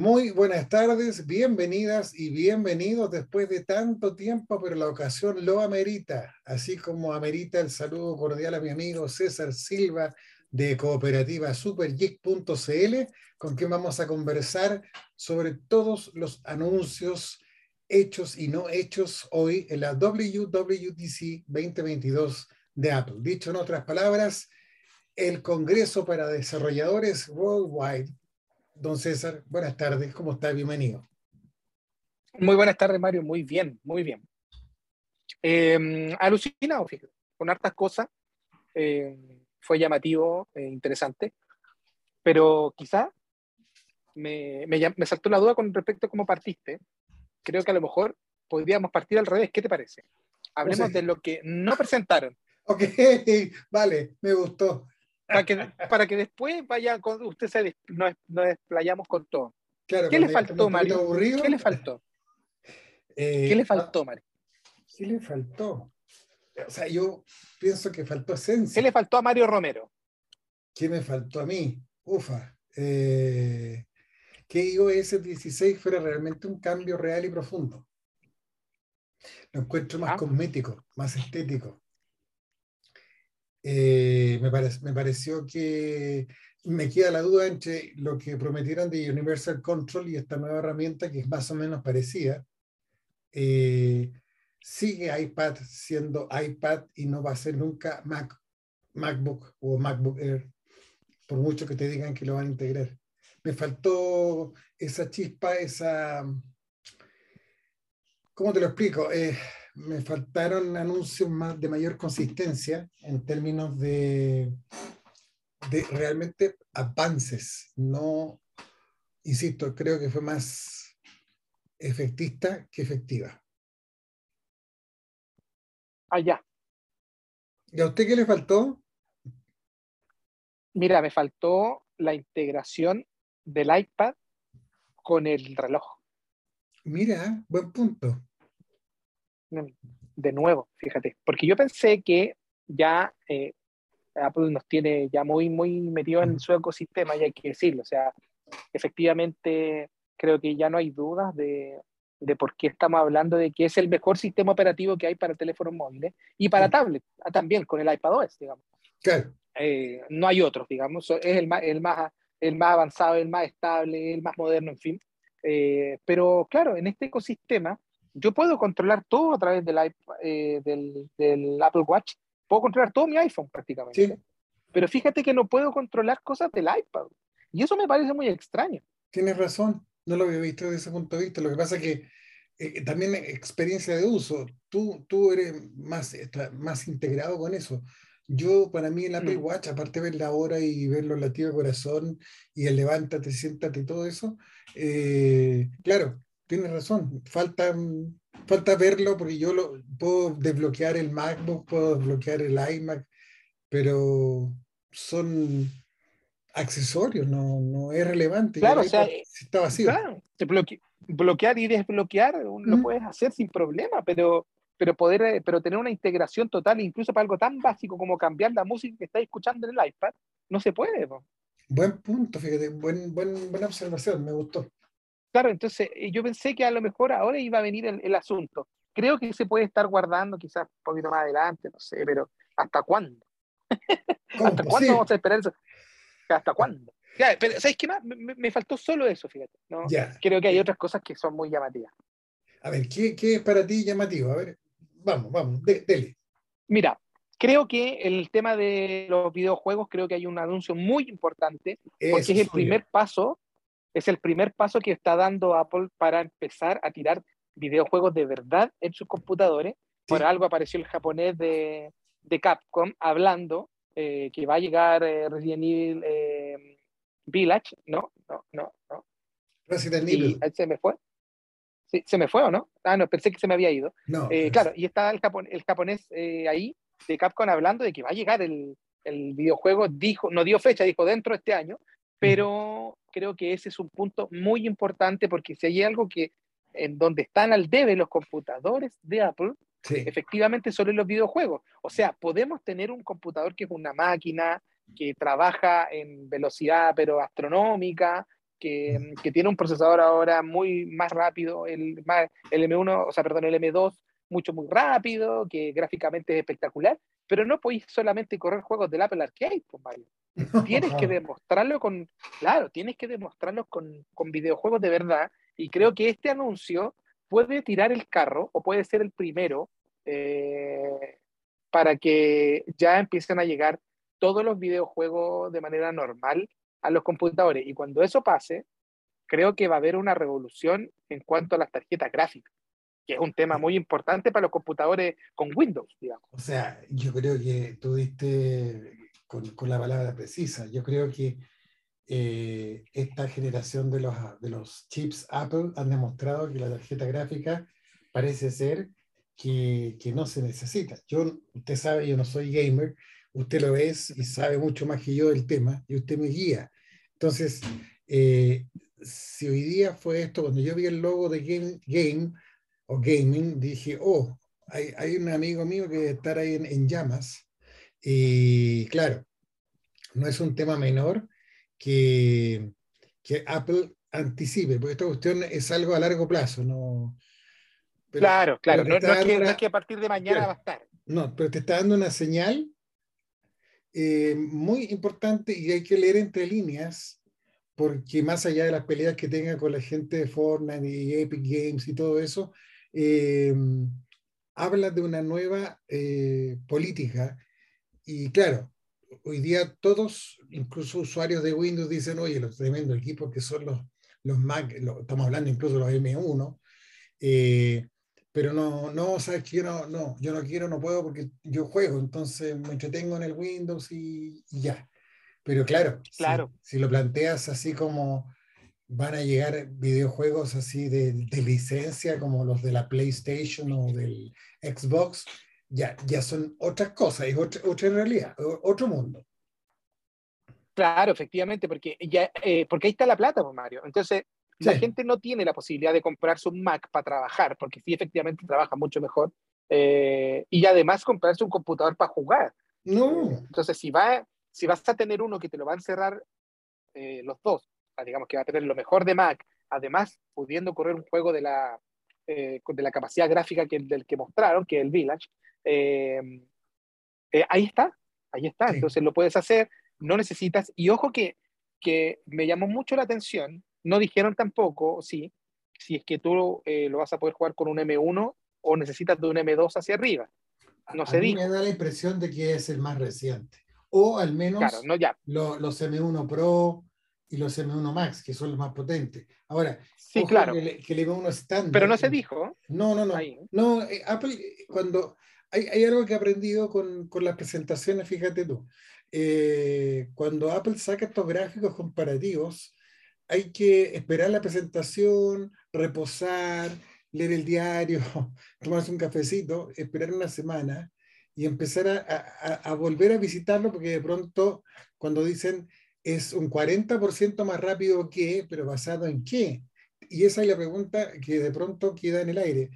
Muy buenas tardes, bienvenidas y bienvenidos después de tanto tiempo, pero la ocasión lo amerita, así como amerita el saludo cordial a mi amigo César Silva de cooperativa supergeek.cl, con quien vamos a conversar sobre todos los anuncios hechos y no hechos hoy en la WWDC 2022 de Apple. Dicho en otras palabras, el Congreso para Desarrolladores Worldwide Don César, buenas tardes, ¿cómo está? Bienvenido. Muy buenas tardes, Mario, muy bien, muy bien. Eh, alucinado, fíjate, con hartas cosas. Eh, fue llamativo, eh, interesante, pero quizá me, me, saltó la duda con respecto a cómo partiste. Creo que a lo mejor podríamos partir al revés. ¿Qué te parece? Hablemos de lo que no presentaron. Ok, vale, me gustó para que, para que después vaya con, usted se nos, desplayamos con todo. ¿Qué le faltó, Mario? ¿Qué le faltó? ¿Qué le faltó, Mario? ¿Qué le faltó? O sea, yo pienso que faltó esencia. ¿Qué le faltó a Mario Romero? ¿Qué me faltó a mí? Ufa. Eh, que iOS 16 fuera realmente un cambio real y profundo. Lo encuentro más ah. cosmético, más estético. Eh, me, me pareció que me queda la duda entre lo que prometieron de Universal Control y esta nueva herramienta que es más o menos parecida. Eh, sigue iPad siendo iPad y no va a ser nunca Mac, MacBook o MacBook Air, por mucho que te digan que lo van a integrar. Me faltó esa chispa, esa... ¿Cómo te lo explico? Eh, me faltaron anuncios más de mayor consistencia en términos de, de realmente avances. No, insisto, creo que fue más efectista que efectiva. Allá. ¿Y a usted qué le faltó? Mira, me faltó la integración del iPad con el reloj. Mira, buen punto de nuevo, fíjate, porque yo pensé que ya eh, Apple nos tiene ya muy, muy metido en su ecosistema, y hay que decirlo, o sea, efectivamente creo que ya no hay dudas de, de por qué estamos hablando de que es el mejor sistema operativo que hay para teléfonos móviles y para tablets, ah, también con el iPadOS, digamos. Eh, no hay otros, digamos, es el más, el, más, el más avanzado, el más estable, el más moderno, en fin. Eh, pero claro, en este ecosistema yo puedo controlar todo a través del, eh, del, Apple Watch, puedo controlar todo mi iPhone prácticamente. Pero fíjate que no puedo controlar cosas del iPad. Y eso me parece muy extraño. Tienes razón, no lo había visto desde ese punto de vista. Lo que pasa es que eh, también experiencia de uso, tú, tú eres más, más integrado con eso. Yo, para mí, el Apple mm. Watch, aparte de ver la hora y ver los latidos de corazón y el levántate, siéntate y todo eso, eh, claro, tienes razón, falta, falta verlo porque yo lo, puedo desbloquear el MacBook, puedo desbloquear el iMac, pero son accesorios, no, no es relevante. Claro, o sea, está vacío. Claro, bloquear y desbloquear lo puedes hacer sin problema, pero, pero poder eh, pero tener una integración total, incluso para algo tan básico como cambiar la música que estás escuchando en el iPad, no se puede. Buen punto, fíjate, buen, buen, buena observación, me gustó. Claro, entonces eh, yo pensé que a lo mejor ahora iba a venir el, asunto. Creo que se puede estar guardando quizás un poquito más adelante, no sé, pero ¿hasta cuándo? ¿Hasta cuándo vamos a esperar eso? ¿Hasta cuándo? pero ¿sabes qué más? Me, faltó solo eso, fíjate. ¿no? Creo que hay otras cosas que son muy llamativas. A ver, ¿qué, qué es para ti llamativo? A ver, vamos, vamos, dele. Mira, creo que el tema de los videojuegos, creo que hay un anuncio muy importante, porque es el primer paso es el primer paso que está dando Apple para empezar a tirar videojuegos de verdad en sus computadores. Por algo apareció el japonés de, de Capcom hablando eh, que va a llegar eh, Resident Evil eh, Village. No, no, no, no. Resident Evil. ¿Se me fue? Sí, ¿Se me fue o no? Ah, no, pensé que se me había ido. No, claro, y está el, el japonés ahí de Capcom hablando de que va a llegar el, el videojuego, dijo, no dio fecha, dijo dentro de este año, pero creo que ese es un punto muy importante porque si hay algo que en donde están al debe los computadores de Apple, efectivamente son los videojuegos. O sea, podemos tener un computador que es una máquina, que trabaja en velocidad pero astronómica, que, que, tiene un procesador ahora muy más rápido, el, el M1, o sea, perdón, el M2 mucho, muy rápido, que gráficamente es espectacular, pero no podéis solamente correr juegos del Apple Arcade, pues Mario. Tienes que demostrarlo con, claro, tienes que demostrarlo con, con videojuegos de verdad, y creo que este anuncio puede tirar el carro, o puede ser el primero, eh, para que ya empiecen a llegar todos los videojuegos de manera normal a los computadores. Y cuando eso pase, creo que va a haber una revolución en cuanto a las tarjetas gráficas, que es un tema muy importante para los computadores con Windows, digamos. O sea, yo creo que tú diste con, con la palabra precisa. Yo creo que eh, esta generación de los, de los chips Apple han demostrado que la tarjeta gráfica parece ser que, que no se necesita. Yo, usted sabe, yo no soy gamer, usted lo es y sabe mucho más que yo del tema y usted me guía. Entonces, eh, si hoy día fue esto, cuando yo vi el logo de Game, game o Gaming, dije, oh, hay, hay, un amigo mío que debe estar ahí en, en, llamas. Y claro, no es un tema menor que, que Apple anticipe, porque esta cuestión es algo a largo plazo, ¿no? Pero, claro, claro, no, no, es que, no, es que, a partir de mañana va a estar. No, pero te está dando una señal eh, muy importante y hay que leer entre líneas, porque más allá de las peleas que tenga con la gente de Fortnite y Epic Games y todo eso, eh, habla de una nueva eh, política. Y claro, hoy día todos, incluso usuarios de Windows, dicen, oye, los tremendos equipos que son los, los Mac, estamos hablando incluso de los M1, eh, pero no, no, sabes que yo no, no, yo no quiero, no puedo porque yo juego, entonces me entretengo en el Windows y, y ya. Pero claro, claro. Si, si, lo planteas así como van a llegar videojuegos así de, de, licencia como los de la PlayStation o del Xbox, ya, ya son otras cosas, es otra, otra realidad, otro mundo. Claro, efectivamente, porque, ya, eh, porque ahí está la plata, pues, Mario. Entonces, Sí. La gente no tiene la posibilidad de comprarse un Mac para trabajar, porque sí, efectivamente trabaja mucho mejor. Eh, y además comprarse un computador para jugar. No. Entonces, si, va, si vas a tener uno que te lo va a encerrar eh, los dos, digamos que va a tener lo mejor de Mac, además pudiendo correr un juego de la, eh, de la capacidad gráfica que, del que mostraron, que es el Village, eh, eh, ahí está, ahí está. Sí. Entonces lo puedes hacer, no necesitas. Y ojo que, que me llamó mucho la atención no dijeron tampoco, sí, si es que tú lo vas a poder jugar con un M1 o necesitas de un M2 hacia arriba. No a se mí me da la impresión de que es el más reciente. O al menos Claro, no ya. lo- los M1 Pro y los M1 Max, que son los más potentes. Ahora, Sí, claro. que, el- que el M1 estándar. Pero no se dijo. No, no, no. Ahí. No, eh, Apple, eh, cuando hay, hay algo que he aprendido con, con las presentaciones, fíjate tú. Eh, cuando Apple saca estos gráficos comparativos, hay que esperar la presentación, reposar, leer el diario, tomarse un cafecito, esperar una semana y empezar a, a- a volver a visitarlo porque de pronto cuando dicen es un 40% más rápido que, pero basado en qué. Y esa es la pregunta que de pronto queda en el aire.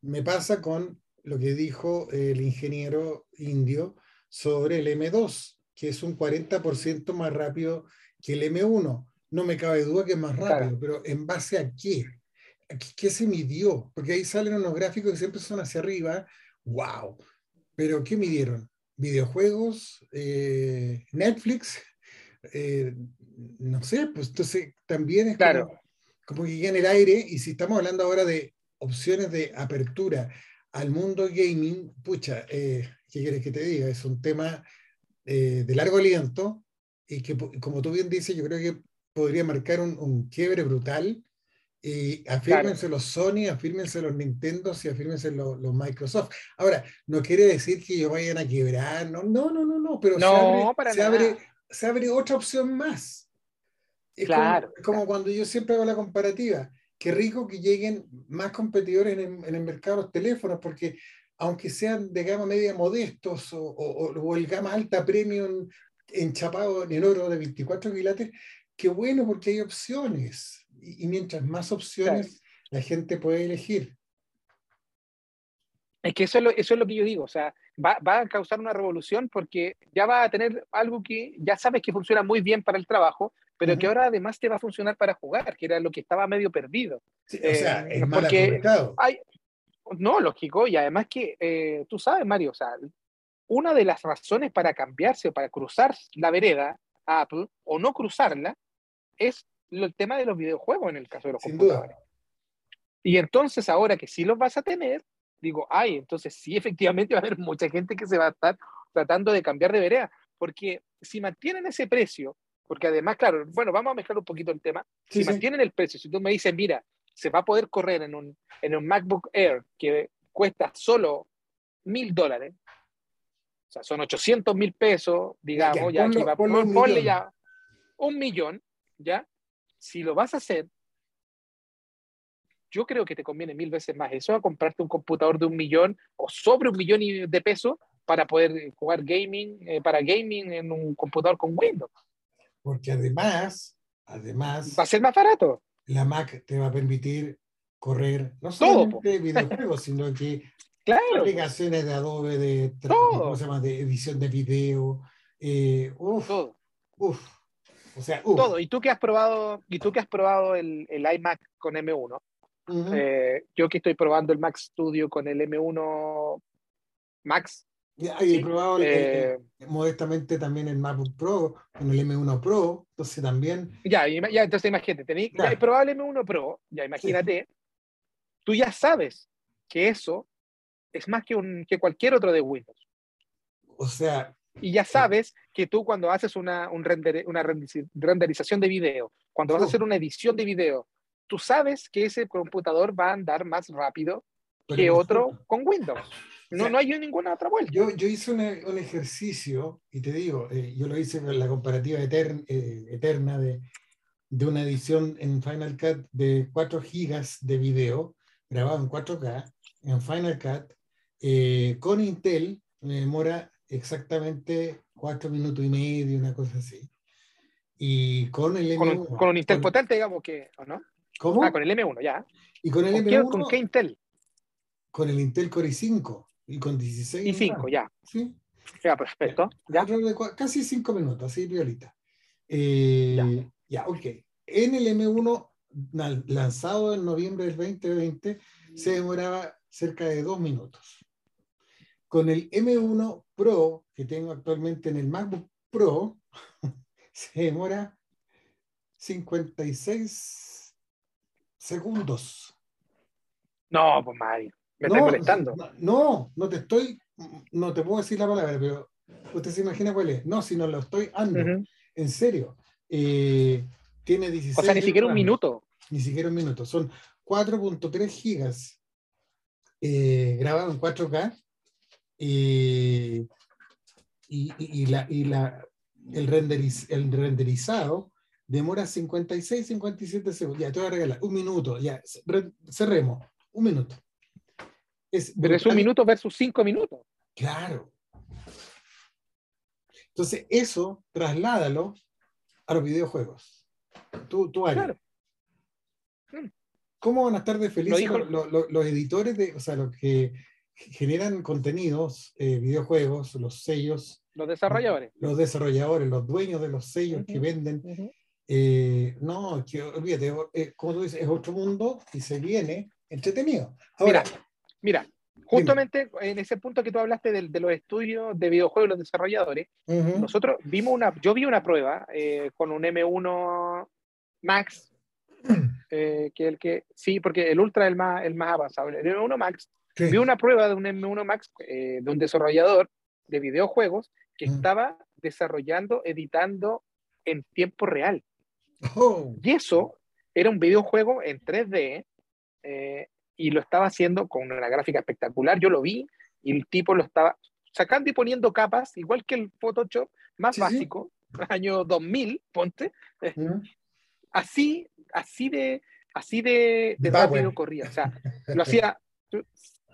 Me pasa con lo que dijo el ingeniero indio sobre el M2, que es un 40% más rápido que el M1. No me cabe duda que es más rápido, Claro. pero ¿en base a qué? ¿A ¿Qué, qué se midió? Porque ahí salen unos gráficos que siempre son hacia arriba. ¡Wow! Pero ¿qué midieron? ¿Videojuegos? Eh, ¿Netflix? Eh, no sé, pues entonces también es Claro. como, como que queda en el aire. Y si estamos hablando ahora de opciones de apertura al mundo gaming, pucha, eh, ¿qué quieres que te diga? Es un tema eh, de largo aliento y que, como tú bien dices, yo creo que podría marcar un, un quiebre brutal. Y afírmense los Sony, afírmense los Nintendo y afírmense los, los Microsoft. Ahora, no quiere decir que ellos vayan a quebrar, no, no, no, no, no pero se, No, abre, para se, abre, se abre otra opción más. Es Claro, como, como cuando yo siempre hago la comparativa. Qué rico que lleguen más competidores en el, en el mercado de los teléfonos, porque aunque sean de gama media modestos o, o, o el gama alta premium enchapado en oro de 24 quilates, qué bueno porque hay opciones. Y, y mientras más opciones, la gente puede elegir. Es que eso es, lo, eso es lo que yo digo, o sea, va, va, a causar una revolución porque ya va a tener algo que ya sabes que funciona muy bien para el trabajo, pero que ahora además te va a funcionar para jugar, que era lo que estaba medio perdido. Sí, o sea, eh, es mal porque hay, No, lógico, y además que eh, tú sabes, Mario, o sea, una de las razones para cambiarse o para cruzar la vereda a Apple o no cruzarla es el tema de los videojuegos en el caso de los computadores. Y entonces ahora que sí los vas a tener, digo, ay, entonces sí efectivamente va a haber mucha gente que se va a estar tratando de cambiar de vereda, porque si mantienen ese precio, porque además, claro, bueno, vamos a mezclar un poquito el tema, si mantienen el precio, si tú me dices, mira, se va a poder correr en un, en un MacBook Air que cuesta solo mil dólares, o sea, son 800 mil pesos, digamos, ya, ponlo, ponle ya un millón, ¿ya? Si lo vas a hacer, yo creo que te conviene mil veces más eso a comprarte un computador de un millón o sobre un millón de pesos para poder jugar gaming, eh, para gaming en un computador con Windows. Porque además, además... Va a ser más barato. La Mac te va a permitir correr no solamente videojuegos, sino que claro. aplicaciones de Adobe, de, ¿cómo se llama? de edición de video. Eh, uf, Todo. Uf, o sea, uf. Todo. ¿Y tú que has probado, y tú que has probado el, el iMac con M1? Eh, yo que estoy probando el Mac Studio con el M1 Max. Ya, he probado eh, modestamente también el MacBook Pro con el M1 Pro, entonces también. Ya, ya entonces imagínate, tenéis, ya he probado el M1 Pro, ya imagínate, tú ya sabes que eso es más que, un, que cualquier otro de Windows. O sea. Y ya sabes que tú cuando haces una, un render, una renderización de video, cuando vas a hacer una edición de video, tú sabes que ese computador va a andar más rápido que otro con Windows. No, no hay ninguna otra vuelta. Yo, yo hice un, un, ejercicio, y te digo, eh, yo lo hice con la comparativa eterna, eh, eterna de, de, una edición en Final Cut de 4 gigas de video grabado en 4K en Final Cut eh, con Intel, me demora exactamente 4 minutos y medio, una cosa así. Y con el M1. Con, un Intel potente, digamos que, ¿o no? ¿Cómo? Ah, con el M1, ya. ¿Y con el ¿Con M1? Qué, ¿Con qué Intel? Con el Intel Core i5 y con 16. Y 5, ya. Sí. Ya, perfecto. Ya. Casi 5 minutos, así violita. Eh, ya. ya, ok. En el M1 lanzado en noviembre del 2020 se demoraba cerca de 2 minutos. Con el M1 Pro que tengo actualmente en el MacBook Pro, se demora 56 segundos. No, pues Mario, me no, molestando. No, no te estoy, no te puedo decir la palabra, pero usted se imagina cuál es. No, si no lo estoy ando, en serio. Eh, tiene 16. O sea, ni siquiera un minuto. Ni siquiera un minuto. Son 4.3 gigas eh, grabado en 4K. Eh, y, y, la, y la, el, renderiz, el renderizado demora 56, 57 segundos. Ya, te voy a regalar un minuto. Ya, cerremos. Un minuto. Es Pero es un minuto versus cinco minutos. Claro. Entonces, eso trasládalo a los videojuegos. Tú, tú claro. Mm. ¿Cómo van a estar de felices los, editores, de, o sea, los que generan contenidos, eh, videojuegos, los sellos? Los desarrolladores. Los desarrolladores, los dueños de los sellos que venden. Eh, no, que olvídate, eh, como tú dices, es otro mundo y se viene entretenido. Ahora, mira, justamente en ese punto que tú hablaste de, de, los estudios de videojuegos y los desarrolladores, nosotros vimos una, yo vi una prueba eh, con un M1 Max, que el que, sí, porque el Ultra es el más, el más avanzado, el M1 Max, vi una prueba de un M1 Max de un desarrollador de videojuegos que estaba desarrollando, editando en tiempo real. Oh. Y eso era un videojuego en 3D eh, y lo estaba haciendo con una gráfica espectacular. Yo lo vi y el tipo lo estaba sacando y poniendo capas, igual que el Photoshop más básico, año 2000, ponte. Así, así de, así de, rápido corría. O sea, lo hacía,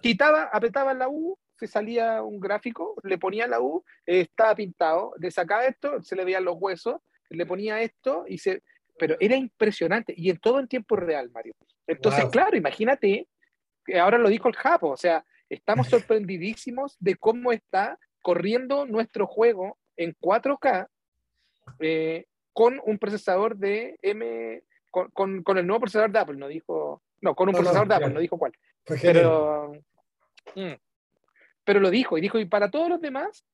quitaba, apretaba la U, se salía un gráfico, le ponía la U, estaba pintado, le sacaba esto, se le veían los huesos, le ponía esto y se, pero era impresionante y en todo en tiempo real, Mario. Entonces, claro, imagínate, ahora lo dijo el Japo, o sea, estamos sorprendidísimos de cómo está corriendo nuestro juego en 4K eh, con un procesador de M, con, con, el nuevo procesador de Apple, no dijo, no, con un procesador de Apple, no dijo cuál. Pero, mm, pero lo dijo, y dijo, y para todos los demás,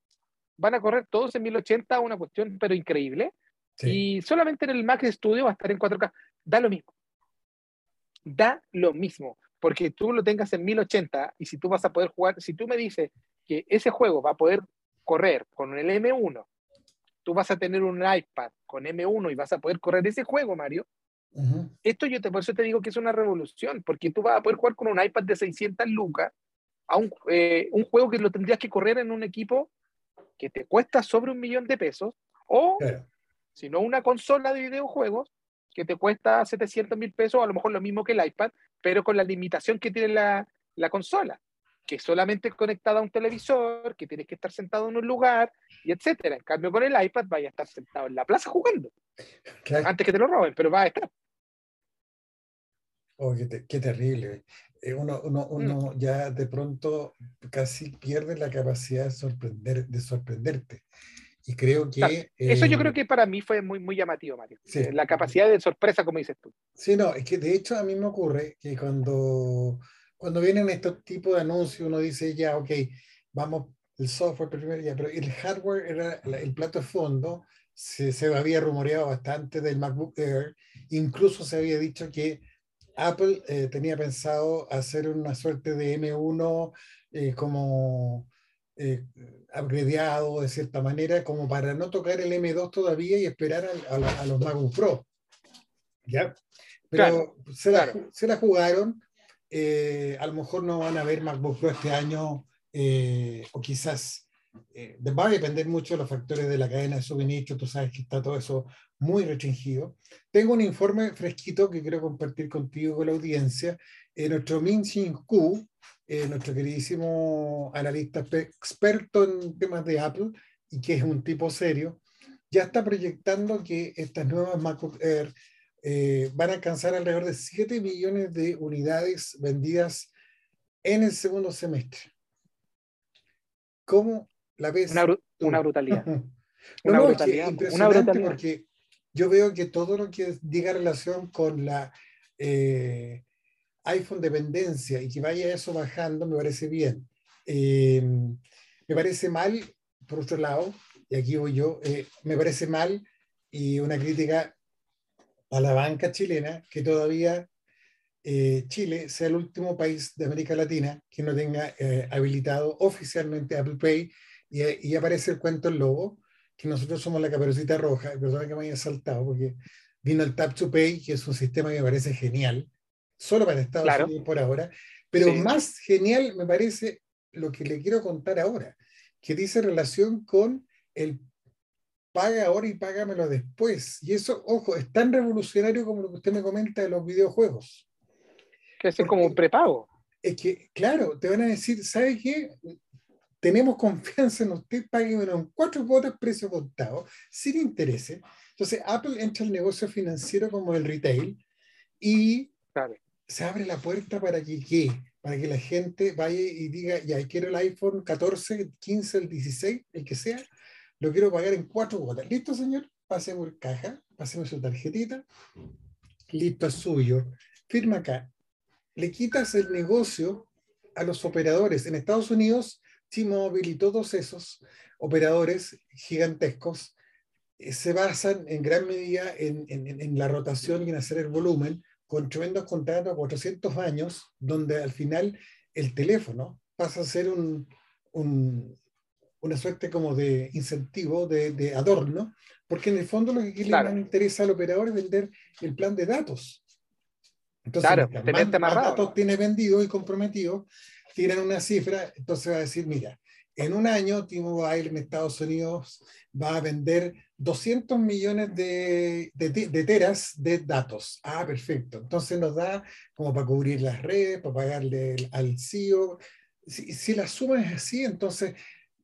van a correr todos en 1080, una cuestión pero increíble. Y solamente en el Mac Studio va a estar en 4K. Da lo mismo. Da lo mismo. Porque tú lo tengas en 1080 y si tú vas a poder jugar, si tú me dices que ese juego va a poder correr con el M1, tú vas a tener un iPad con M1 y vas a poder correr ese juego, Mario. Esto yo te, por eso te digo que es una revolución, porque tú vas a poder jugar con un iPad de 600 lucas a un, eh, un juego que lo tendrías que correr en un equipo que te cuesta sobre un millón de pesos, o no una consola de videojuegos que te cuesta 700 mil pesos, a lo mejor lo mismo que el iPad, pero con la limitación que tiene la, la consola, que es solamente conectada a un televisor, que tienes que estar sentado en un lugar, y etcétera. En cambio, con el iPad vaya a estar sentado en la plaza jugando. Antes que te lo roben, pero va a estar. Oh, qué, terrible. Eh, uno, uno, uno mm. ya de pronto casi pierde la capacidad de, sorprender, de sorprenderte. Y creo que... Eso yo creo eh, que para mí fue muy, muy llamativo, Mario. Eh, la capacidad de sorpresa, como dices tú. Sí, no, es que de hecho a mí me ocurre que cuando, cuando vienen estos tipos de anuncios, uno dice, ya, ok, vamos, el software primero, ya, pero el hardware era el plato de fondo, se, se había rumoreado bastante del MacBook Air, incluso se había dicho que Apple eh, tenía pensado hacer una suerte de M1 eh, como eh, upgradeado de cierta manera, como para no tocar el M2 todavía y esperar a, los MacBook Pro. ¿Ya? Pero se, la, se, la, jugaron. Eh, a lo mejor no van a ver MacBook Pro este año, o quizás va a depender mucho de los factores de la cadena de suministro. Tú sabes que está todo eso muy restringido. Tengo un informe fresquito que quiero compartir contigo con la audiencia. Eh, nuestro Min Chin Ku, eh, nuestro queridísimo analista experto en temas de Apple y que es un tipo serio, ya está proyectando que estas nuevas MacBook Air eh, van a alcanzar alrededor de 7 millones de unidades vendidas en el segundo semestre. ¿Cómo la ves? Una, una brutalidad. una, brutalidad. una brutalidad. porque yo veo que todo lo que diga relación con la eh, iPhone dependencia y que vaya eso bajando, me parece bien. Eh, me parece mal, por otro lado, y aquí voy yo, eh, me parece mal y una crítica a la banca chilena que todavía Chile sea el último país de América Latina que no tenga habilitado oficialmente Apple Pay y, y aparece el cuento el lobo que nosotros somos la caperucita roja, perdón que me haya saltado, porque vino el Tap to Pay, que es un sistema que me parece genial, solo para Estados Unidos por ahora, pero más genial me parece lo que le quiero contar ahora, que dice relación con el paga ahora y págamelo después. Y eso, ojo, es tan revolucionario como lo que usted me comenta de los videojuegos. Que es como un prepago. Es que, claro, te van a decir, ¿sabe qué? Tenemos confianza en usted, pague en cuatro cuotas precio contado, sin intereses. Entonces, Apple entra al negocio financiero como el retail y se abre la puerta para que, ¿qué? para que la gente vaya y diga, ya quiero el iPhone 14, el 15, el 16, el que sea, lo quiero pagar en cuatro cuotas. ¿Listo, señor? Pase por caja, páseme su tarjetita. Listo, es suyo. Firma acá. Le quitas el negocio a los operadores. En Estados Unidos T-Mobile y todos esos operadores gigantescos eh, se basan en gran medida en, en, la rotación y en hacer el volumen, con tremendos contratos a 400 años, donde al final el teléfono pasa a ser un, un, una suerte como de incentivo, de, de, adorno, porque en el fondo lo que le interesa al operador es vender el plan de datos. Entonces, claro, más, datos tiene vendido y comprometido, tiran una cifra, entonces va a decir, mira, en un año T-Mobile en Estados Unidos va a vender 200 millones de, teras de datos. Ah, perfecto. Entonces nos da como para cubrir las redes, para pagarle al CEO. Si, si, la suma es así, entonces,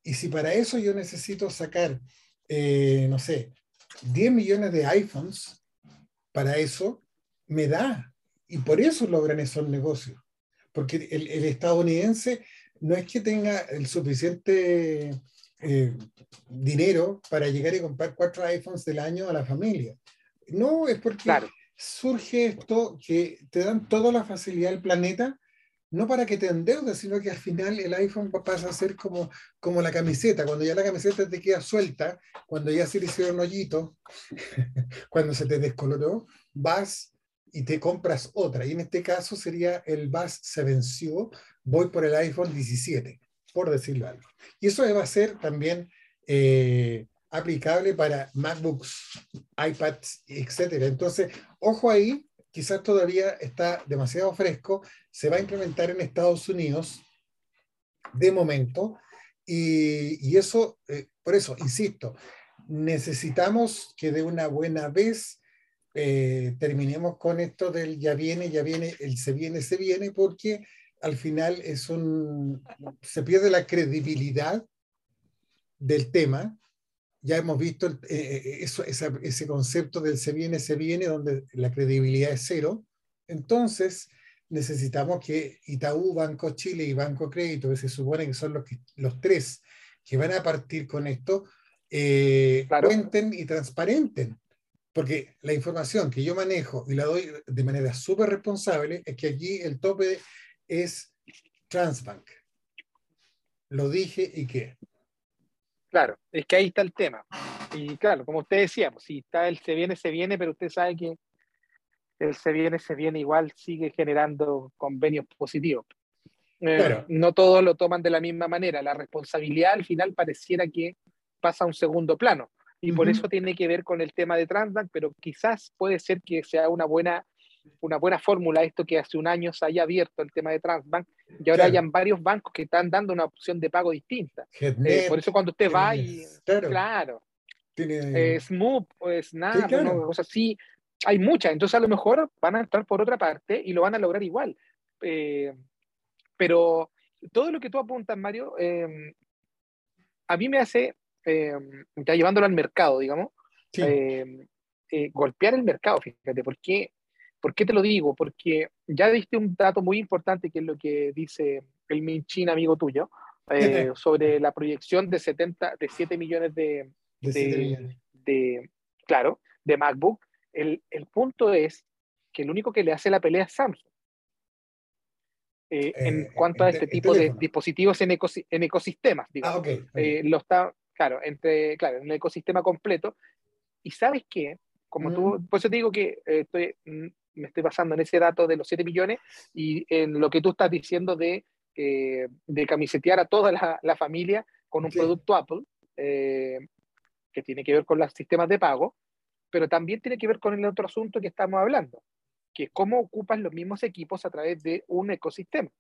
y si para eso yo necesito sacar, eh, no sé, 10 millones de iPhones, para eso me da. Y por eso logran esos negocios porque el, estadounidense no es que tenga el suficiente eh, dinero para llegar y comprar cuatro iPhones del año a la familia. No, es porque surge esto que te dan toda la facilidad del planeta, no para que te endeudes, sino que al final el iPhone pasa a ser como, como la camiseta. Cuando ya la camiseta te queda suelta, cuando ya se le hicieron hoyitos, cuando se te descoloró, vas y te compras otra. Y en este caso sería el VAS se venció, voy por el iPhone 17, por decirlo algo. Y eso va a ser también eh, aplicable para MacBooks, iPads, etc. Entonces, ojo ahí, quizás todavía está demasiado fresco, se va a implementar en Estados Unidos de momento, y, y eso, eh, por eso, insisto, necesitamos que de una buena vez eh, terminemos con esto del ya viene, ya viene, el se viene, se viene, porque al final es un, se pierde la credibilidad del tema. Ya hemos visto eh, eh, eso, ese concepto del se viene, se viene, donde la credibilidad es cero. Entonces, necesitamos que Itaú, Banco Chile y Banco Crédito, que se supone que son los, los tres que van a partir con esto, cuenten y transparenten. Porque la información que yo manejo y la doy de manera súper responsable es que allí el tope es Transbank. Lo dije y qué. Claro, es que ahí está el tema. Y claro, como usted decía, pues, si está el se viene, se viene, pero usted sabe que el se viene, se viene igual sigue generando convenios positivos. Eh, no todos lo toman de la misma manera. La responsabilidad al final pareciera que pasa a un segundo plano y por eso tiene que ver con el tema de Transbank, pero quizás puede ser que sea una buena, una buena fórmula esto que hace un año se haya abierto el tema de Transbank y ahora hayan varios bancos que están dando una opción de pago distinta. Eh, por eso cuando usted va y... Claro. Tiene... Eh, o Snap, o cosas así, hay muchas, entonces a lo mejor van a entrar por otra parte y lo van a lograr igual. Eh, pero todo lo que tú apuntas, Mario, a mí me hace Em, ya llevándolo al mercado, digamos, em, eh, golpear el mercado, fíjate, ¿por qué? ¿Por qué te lo digo? Porque ya diste un dato muy importante que es lo que dice el Minchin, amigo tuyo, eh, sobre la proyección de 70, de 7 millones de, de, claro, de MacBook. El, el, punto es que el único que le hace la pelea es Samsung. Eh, en cuanto a este tipo de dispositivos en, en ecosistemas, digamos. Ah, okay, lo está, claro, entre, claro, en el ecosistema completo. Y sabes qué, como tú, mm. por eso te digo que eh, estoy, mm, me estoy basando en ese dato de los 7 millones y en lo que tú estás diciendo de, eh, de camisetear a toda la, la familia con un producto Apple, eh, que tiene que ver con los sistemas de pago, pero también tiene que ver con el otro asunto que estamos hablando, que es cómo ocupan los mismos equipos a través de un ecosistema.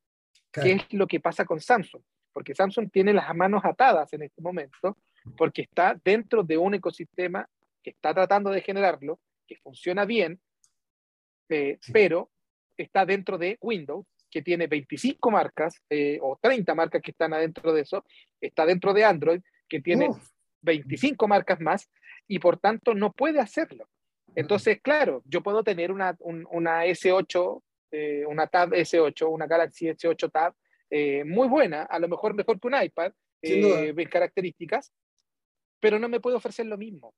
¿Qué es lo que pasa con Samsung? porque Samsung tiene las manos atadas en este momento, porque está dentro de un ecosistema que está tratando de generarlo, que funciona bien, eh, pero está dentro de Windows, que tiene 25 marcas eh, o 30 marcas que están adentro de eso, está dentro de Android, que tiene 25 marcas más, y por tanto no puede hacerlo. Entonces, claro, yo puedo tener una, una S8, eh, una Tab S8, una Galaxy S8 Tab, eh, muy buena, a lo mejor mejor que un iPad, eh, características, pero no me puede ofrecer lo mismo.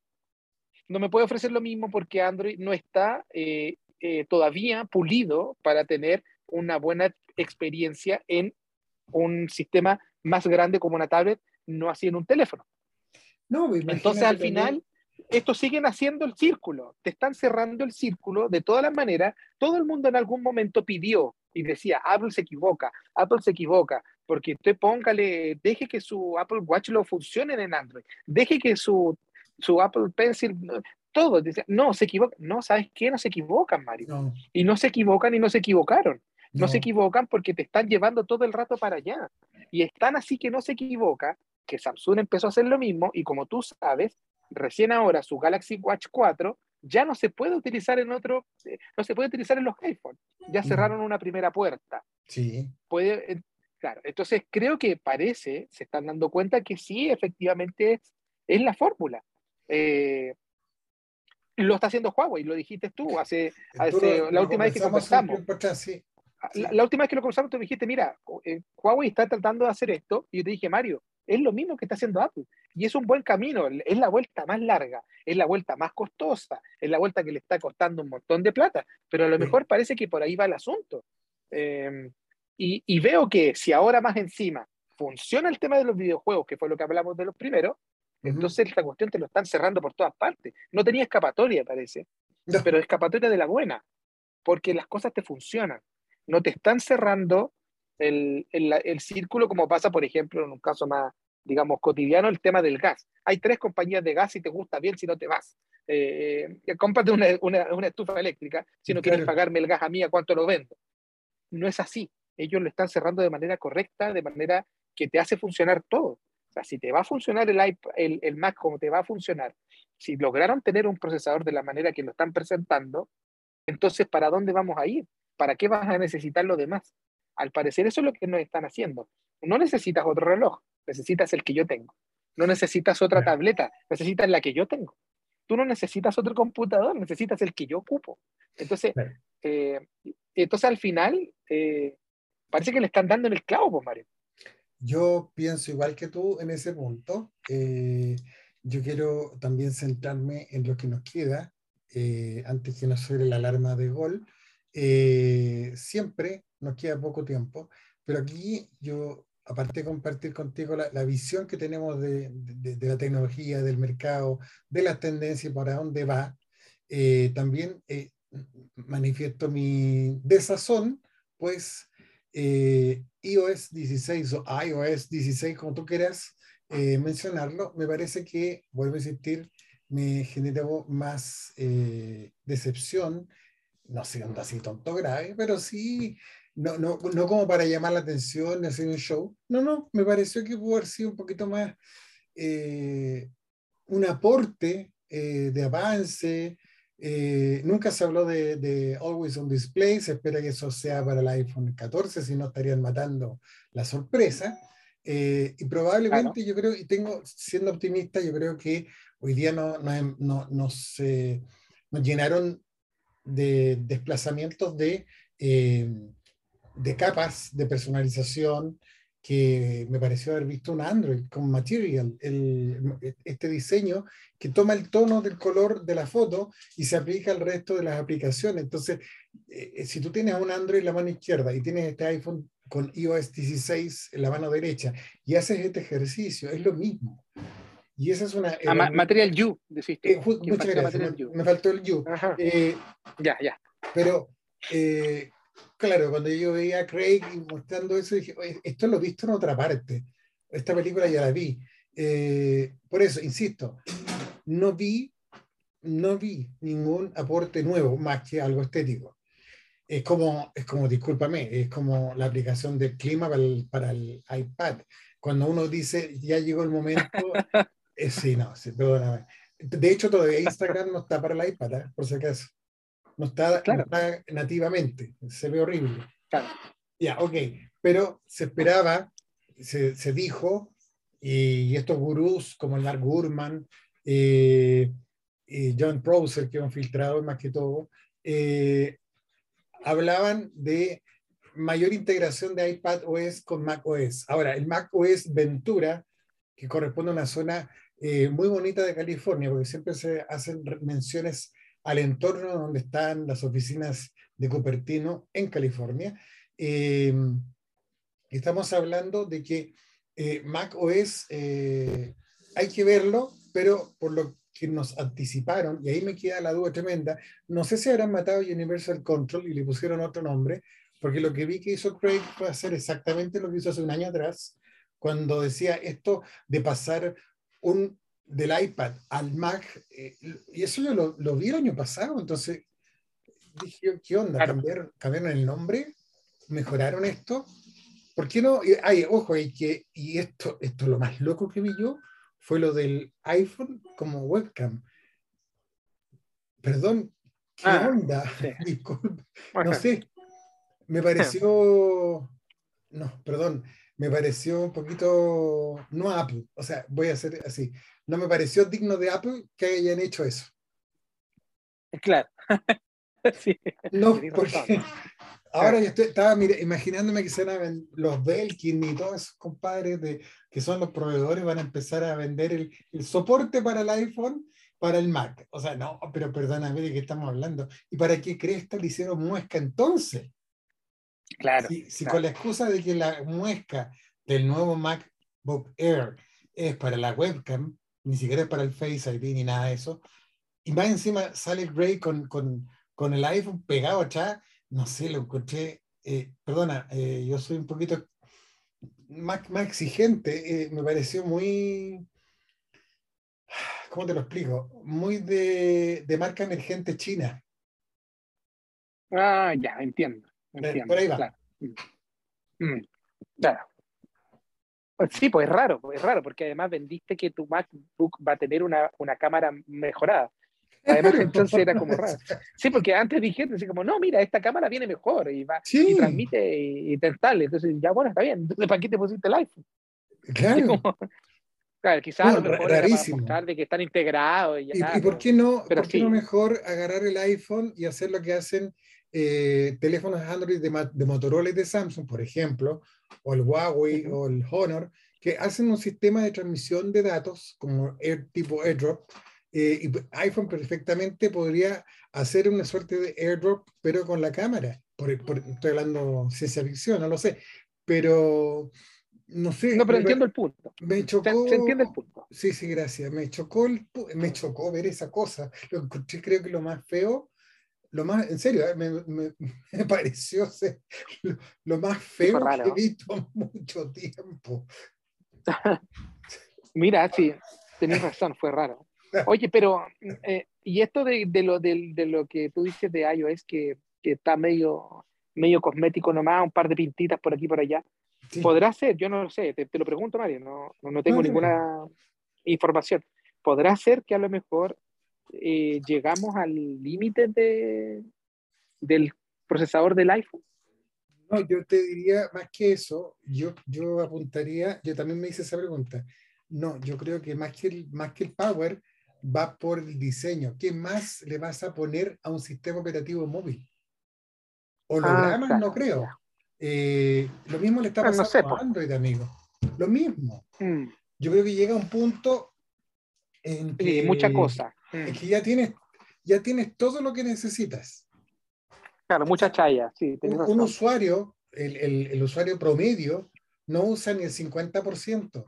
No me puede ofrecer lo mismo porque Android no está eh, eh, todavía pulido para tener una buena experiencia en un sistema más grande como una tablet, no así en un teléfono. No, Entonces al final, estos siguen haciendo el círculo, te están cerrando el círculo de todas las maneras. Todo el mundo en algún momento pidió y decía, Apple se equivoca, Apple se equivoca, porque usted póngale, deje que su Apple Watch lo funcione en Android, deje que su, su Apple Pencil, todo, dice, no, se equivoca, no, ¿sabes qué? No se equivocan, Mario. Y no se equivocan y no se equivocaron. No. no se equivocan porque te están llevando todo el rato para allá. Y están así que no se equivoca, que Samsung empezó a hacer lo mismo y como tú sabes, recién ahora su Galaxy Watch 4 ya no se puede utilizar en otro, eh, no se puede utilizar en los iPhone. Ya cerraron una primera puerta. Sí. Puede, claro, entonces creo que parece, se están dando cuenta que sí, efectivamente es, la fórmula. Eh, lo está haciendo Huawei, lo dijiste tú hace, la última vez que conversamos. La, última vez que lo conversamos, tú dijiste, mira, Huawei está tratando de hacer esto, y yo te dije, Mario, Es lo mismo que está haciendo Apple. Y es un buen camino, es la vuelta más larga, es la vuelta más costosa, es la vuelta que le está costando un montón de plata, pero a lo mejor parece que por ahí va el asunto. Em, y, veo que si ahora más encima funciona el tema de los videojuegos, que fue lo que hablamos de los primeros, entonces esta cuestión te lo están cerrando por todas partes. No tenía escapatoria, parece, pero escapatoria de la buena, porque las cosas te funcionan. No te están cerrando el, el, círculo como pasa, por ejemplo, en un caso más, digamos, cotidiano, el tema del gas. Hay tres compañías de gas y te gusta bien si no te vas. Eh, eh cómprate una, una, una, estufa eléctrica, si no quieres pagarme el gas a mí, ¿a cuánto lo vendo? No es así. Ellos lo están cerrando de manera correcta, de manera que te hace funcionar todo. O sea, si te va a funcionar el, el, el Mac como te va a funcionar, si lograron tener un procesador de la manera que lo están presentando, entonces, ¿para dónde vamos a ir? ¿Para qué vas a necesitar lo demás? Al parecer eso es lo que nos están haciendo. No necesitas otro reloj, necesitas el que yo tengo. No necesitas otra tableta, necesitas la que yo tengo. Tú no necesitas otro computador, necesitas el que yo ocupo. Entonces, eh, entonces al final, eh, parece que le están dando en el clavo, pues, Mario. Yo pienso igual que tú en ese punto. Eh, yo quiero también centrarme en lo que nos queda, antes que nos suene la alarma de gol. siempre nos queda poco tiempo, pero aquí yo, aparte de compartir contigo la, visión que tenemos de, de, la tecnología, del mercado, de las tendencias y para dónde va, eh, también eh, manifiesto mi desazón, pues eh, iOS 16 o iOS 16, como tú quieras mencionarlo, me parece que, vuelvo a insistir, me generó más decepción, no siendo así tonto grave, pero sí no, no, no como para llamar la atención, hacer un show. No, no, me pareció que pudo haber sido un poquito más eh, un aporte eh, de avance. Eh, nunca se habló de, de, Always on Display, se espera que eso sea para el iPhone 14, si no estarían matando la sorpresa. y probablemente yo creo, y tengo, siendo optimista, yo creo que hoy día no, no, no nos, nos, llenaron de desplazamientos de de capas de personalización que me pareció haber visto un Android con Material, este diseño que toma el tono del color de la foto y se aplica al resto de las aplicaciones. Entonces, eh, si tú tienes un Android en la mano izquierda y tienes este iPhone con iOS 16 en la mano derecha y haces este ejercicio, es lo mismo. Y esa es una... Ah, material U, deciste. Eh, muchas gracias, me, faltó el U. Eh, ya, ya. Pero claro, cuando yo veía a Craig mostrando eso, dije, esto lo he visto en otra parte. Esta película ya la vi. Eh, por eso, insisto, no vi, no vi ningún aporte nuevo más que algo estético. Es como, es como, discúlpame, es como la aplicación del clima para el, iPad. Cuando uno dice, ya llegó el momento, eh, sí, no, sí, perdóname. De hecho, todavía Instagram no está para el iPad, ¿eh? por si acaso. No está, nativamente, se ve horrible. Ya, ok, pero se esperaba, se, se dijo, y, estos gurús como el Mark Gurman, eh, y John Prosser, que es un filtrador más que todo, eh, hablaban de mayor integración de iPad OS con Mac OS. Ahora, el Mac OS Ventura, que corresponde a una zona eh, muy bonita de California, porque siempre se hacen menciones al entorno donde están las oficinas de Cupertino en California. Eh, estamos hablando de que eh, Mac OS eh, hay que verlo, pero por lo que nos anticiparon, y ahí me queda la duda tremenda, no sé si habrán matado Universal Control y le pusieron otro nombre, porque lo que vi que hizo Craig fue hacer exactamente lo que hizo hace un año atrás, cuando decía esto de pasar un del iPad al Mac, eh, y eso yo lo, lo, vi el año pasado, entonces dije, ¿qué onda? ¿Cambiaron, el nombre? ¿Mejoraron esto? ¿Por qué no? Ay, ojo, y, que, y esto, esto lo más loco que vi yo fue lo del iPhone como webcam. Perdón, ¿qué ah, onda? Disculpe, no sé, me pareció, no, perdón, me pareció un poquito, no Apple, o sea, voy a hacer así, no me pareció digno de Apple que hayan hecho eso. Claro. No, porque Ahora yo estoy, estaba imaginándome que serán los Belkin y todos esos compadres de, que son los proveedores van a empezar a vender el, el, soporte para el iPhone, para el Mac. O sea, no, pero perdóname de qué estamos hablando. ¿Y para qué Cresta le hicieron muesca entonces? Claro. Si, con la excusa de que la muesca del nuevo MacBook Air es para la webcam, ni siquiera es para el Face ID ni nada de eso, y más encima sale Gray con, con, con el iPhone pegado atrás, no sé, lo encontré, eh, perdona, eh, yo soy un poquito más, más exigente, eh, me pareció muy, ¿cómo te lo explico? Muy de, de marca emergente china. Ah, ya, entiendo. entiendo Por ahí va. Claro. Mm. Mm. claro. Sí, pues es raro, pues es raro, porque además vendiste que tu MacBook va a tener una, una cámara mejorada. Además, entonces era como raro. Sí, porque antes dijiste así como, no, mira, esta cámara viene mejor y, va, y transmite y, y tal. Entonces, ya bueno, está bien. Entonces, ¿para qué te pusiste el iPhone? Claro. claro, quizás no, lo mejor rarísimo. Para de que están integrados. Y, ya, ¿Y, por qué no, pero por qué no mejor agarrar el iPhone y hacer lo que hacen eh, teléfonos Android de, de, Motorola y de Samsung, por ejemplo, o el Huawei o el Honor, que hacen un sistema de transmisión de datos como Air, tipo AirDrop, eh, y iPhone perfectamente podría hacer una suerte de airdrop, pero con la cámara. Por, estoy hablando ciencia ficción, no lo sé. Pero no sé. No, pero entiendo el punto. Me chocó. Se, entiende el punto. Sí, sí, gracias. Me chocó, me chocó ver esa cosa. Lo encontré, creo que lo más feo. Lo más, en serio, ¿eh? me, me, me, pareció ser lo, lo más feo que he visto en mucho tiempo. Mira, sí, tenés razón, fue raro. Oye, pero, eh, y esto de, de lo, de, de, lo que tú dices de iOS, que, que está medio, medio cosmético nomás, un par de pintitas por aquí y por allá, sí. ¿podrá ser? Yo no lo sé, te, te lo pregunto, Mario, no, no tengo no, ninguna información. ¿Podrá ser que a lo mejor eh, llegamos al límite de, del procesador del iPhone? No, yo te diría más que eso, yo, yo apuntaría, yo también me hice esa pregunta. No, yo creo que más que el, más que el power, va por el diseño. ¿Qué más le vas a poner a un sistema operativo móvil? Hologramas, ah, claro. no creo. Eh, lo mismo le está pasando no sé, a Android, amigo. Lo mismo. Mm. Yo creo que llega un punto en que, sí, mucha cosa. Mm. En que ya tienes, ya tienes todo lo que necesitas. Claro, mucha chaya, sí. Un, un, usuario, el, el, el, usuario promedio, no usa ni el 50%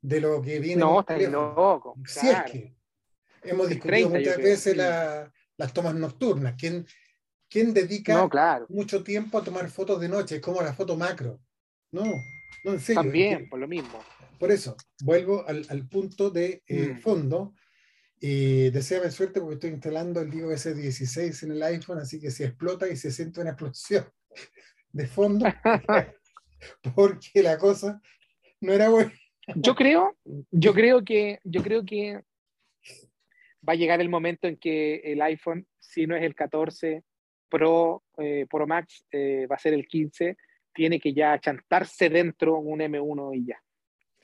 de lo que viene. No, está loco. Si claro. es que hemos discutido 30, muchas veces la, las tomas nocturnas. ¿Quién, quién dedica no, claro. mucho tiempo a tomar fotos de noche? Es como la foto macro. No, no, en serio. También, por lo mismo. Por eso, vuelvo al, al punto de eh, mm. fondo. Y deseame suerte porque estoy instalando el iOS 16 en el iPhone, así que si explota y se siente una explosión de fondo, porque la cosa no era buena. Yo creo, yo creo que, yo creo que va a llegar el momento en que el iPhone, si no es el 14 Pro, eh, Pro Max, eh, va a ser el 15, tiene que ya chantarse dentro un M1 y ya.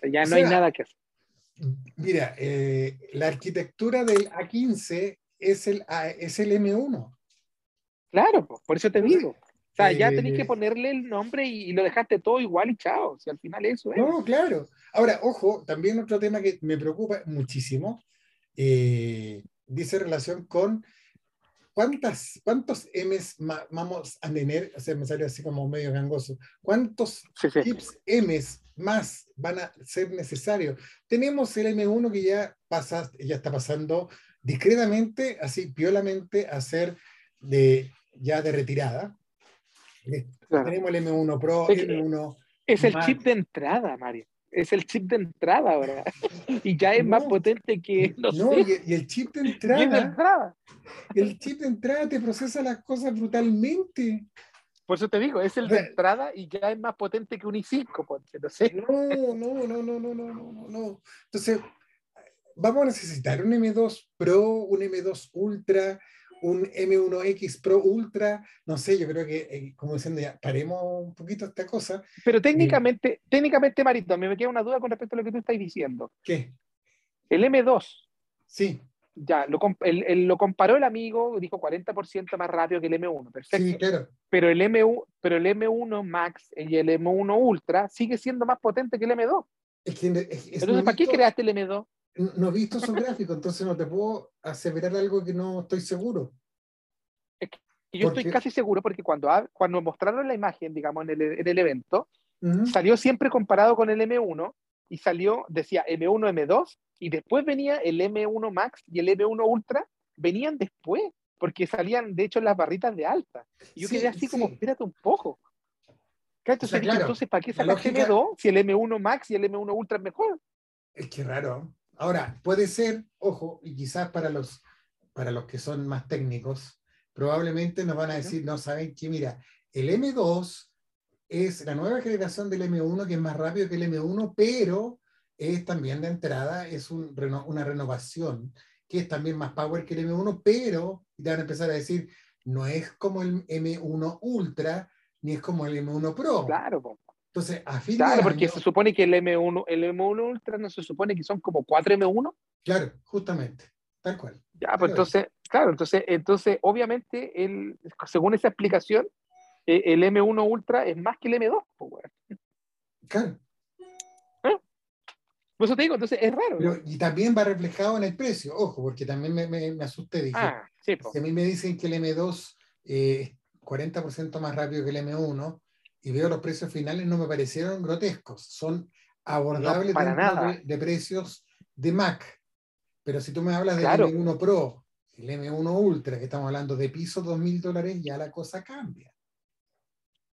Ya no o sea, hay nada que hacer. Mira, eh, la arquitectura del A15 es el, es el M1. Claro, por eso te digo. O sea, ya tenéis que ponerle el nombre y, y, lo dejaste todo igual y chao. Si al final eso es. No, claro. Ahora, ojo, también otro tema que me preocupa muchísimo eh, dice relación con cuántas, cuántos M's vamos a tener, o sea, me sale así como medio gangoso, cuántos sí, sí. chips M's más van a ser necesarios. Tenemos el M1 que ya pasa, ya está pasando discretamente, así piolamente, a ser de, ya de retirada. Claro. Tenemos el M1 Pro, es, M1 es el chip de entrada, Mario es el chip de entrada ahora. Y ya es no, más potente que. No, no sé, y, y, el chip de entrada, de entrada. El chip de entrada te procesa las cosas brutalmente. Por eso te digo, es el de entrada y ya es más potente que un i5, porque no sé. No, no, no, no, no, no, no, no. Entonces, vamos a necesitar un M2 Pro, un M2 Ultra, un M1X Pro Ultra, no sé, yo creo que, eh, como diciendo ya, paremos un poquito esta cosa. Pero técnicamente, eh, técnicamente, Marito, me queda una duda con respecto a lo que tú estás diciendo. ¿Qué? El M2. Sí. ya, lo, lo comparó el amigo, dijo 40% más rápido que el M1, perfecto. Sí, claro. Pero el, M1, pero el M1 Max y el M1 Ultra sigue siendo más potente que el M2. Es que, entonces, ¿para qué creaste el M2? No he visto esos gráficos, entonces no te puedo aseverar algo que no estoy seguro. Es que yo estoy casi seguro porque cuando, cuando mostraron la imagen, digamos, en el, en el evento, salió siempre comparado con el M1 y salió, decía M1, M2, y después venía el M1 Max y el M1 Ultra, venían después, porque salían, de hecho, las barritas de alta. Y yo quedé así como, espérate un poco. Entonces, entonces, ¿para qué sacar M2 si el M1 Max y el M1 Ultra es mejor? Es que raro. Ahora, puede ser, ojo, y quizás para los, para los que son más técnicos, probablemente nos van a decir, no, saben que, mira, el M2 es la nueva generación del M1 que es más rápido que el M1, pero es también de entrada, es un, una renovación que es también más power que el M1, pero te van a empezar a decir, no es como el M1 Ultra, ni es como el M1 Pro. Claro, entonces, a fin claro, porque se supone que el M1, el M1 Ultra no se supone que son como 4 M1. Claro, justamente, tal cual. Ya, pues entonces, claro, entonces, entonces obviamente, el, según esa explicación, e, el M1 Ultra es más que el M2, pues, Claro. ¿Eh? Por eso te digo, entonces es raro. y también va reflejado en el precio, ojo, porque también me, me, me asusté. Dije, ah, sí, si a mí me dicen que el M2 eh, es 40% más rápido que el M1 y veo los precios finales, no me parecieron grotescos. Son abordables De, precios de Mac. Pero si tú me hablas del M1 Pro, el M1 Ultra, que estamos hablando de piso 2.000 dólares, ya la cosa cambia.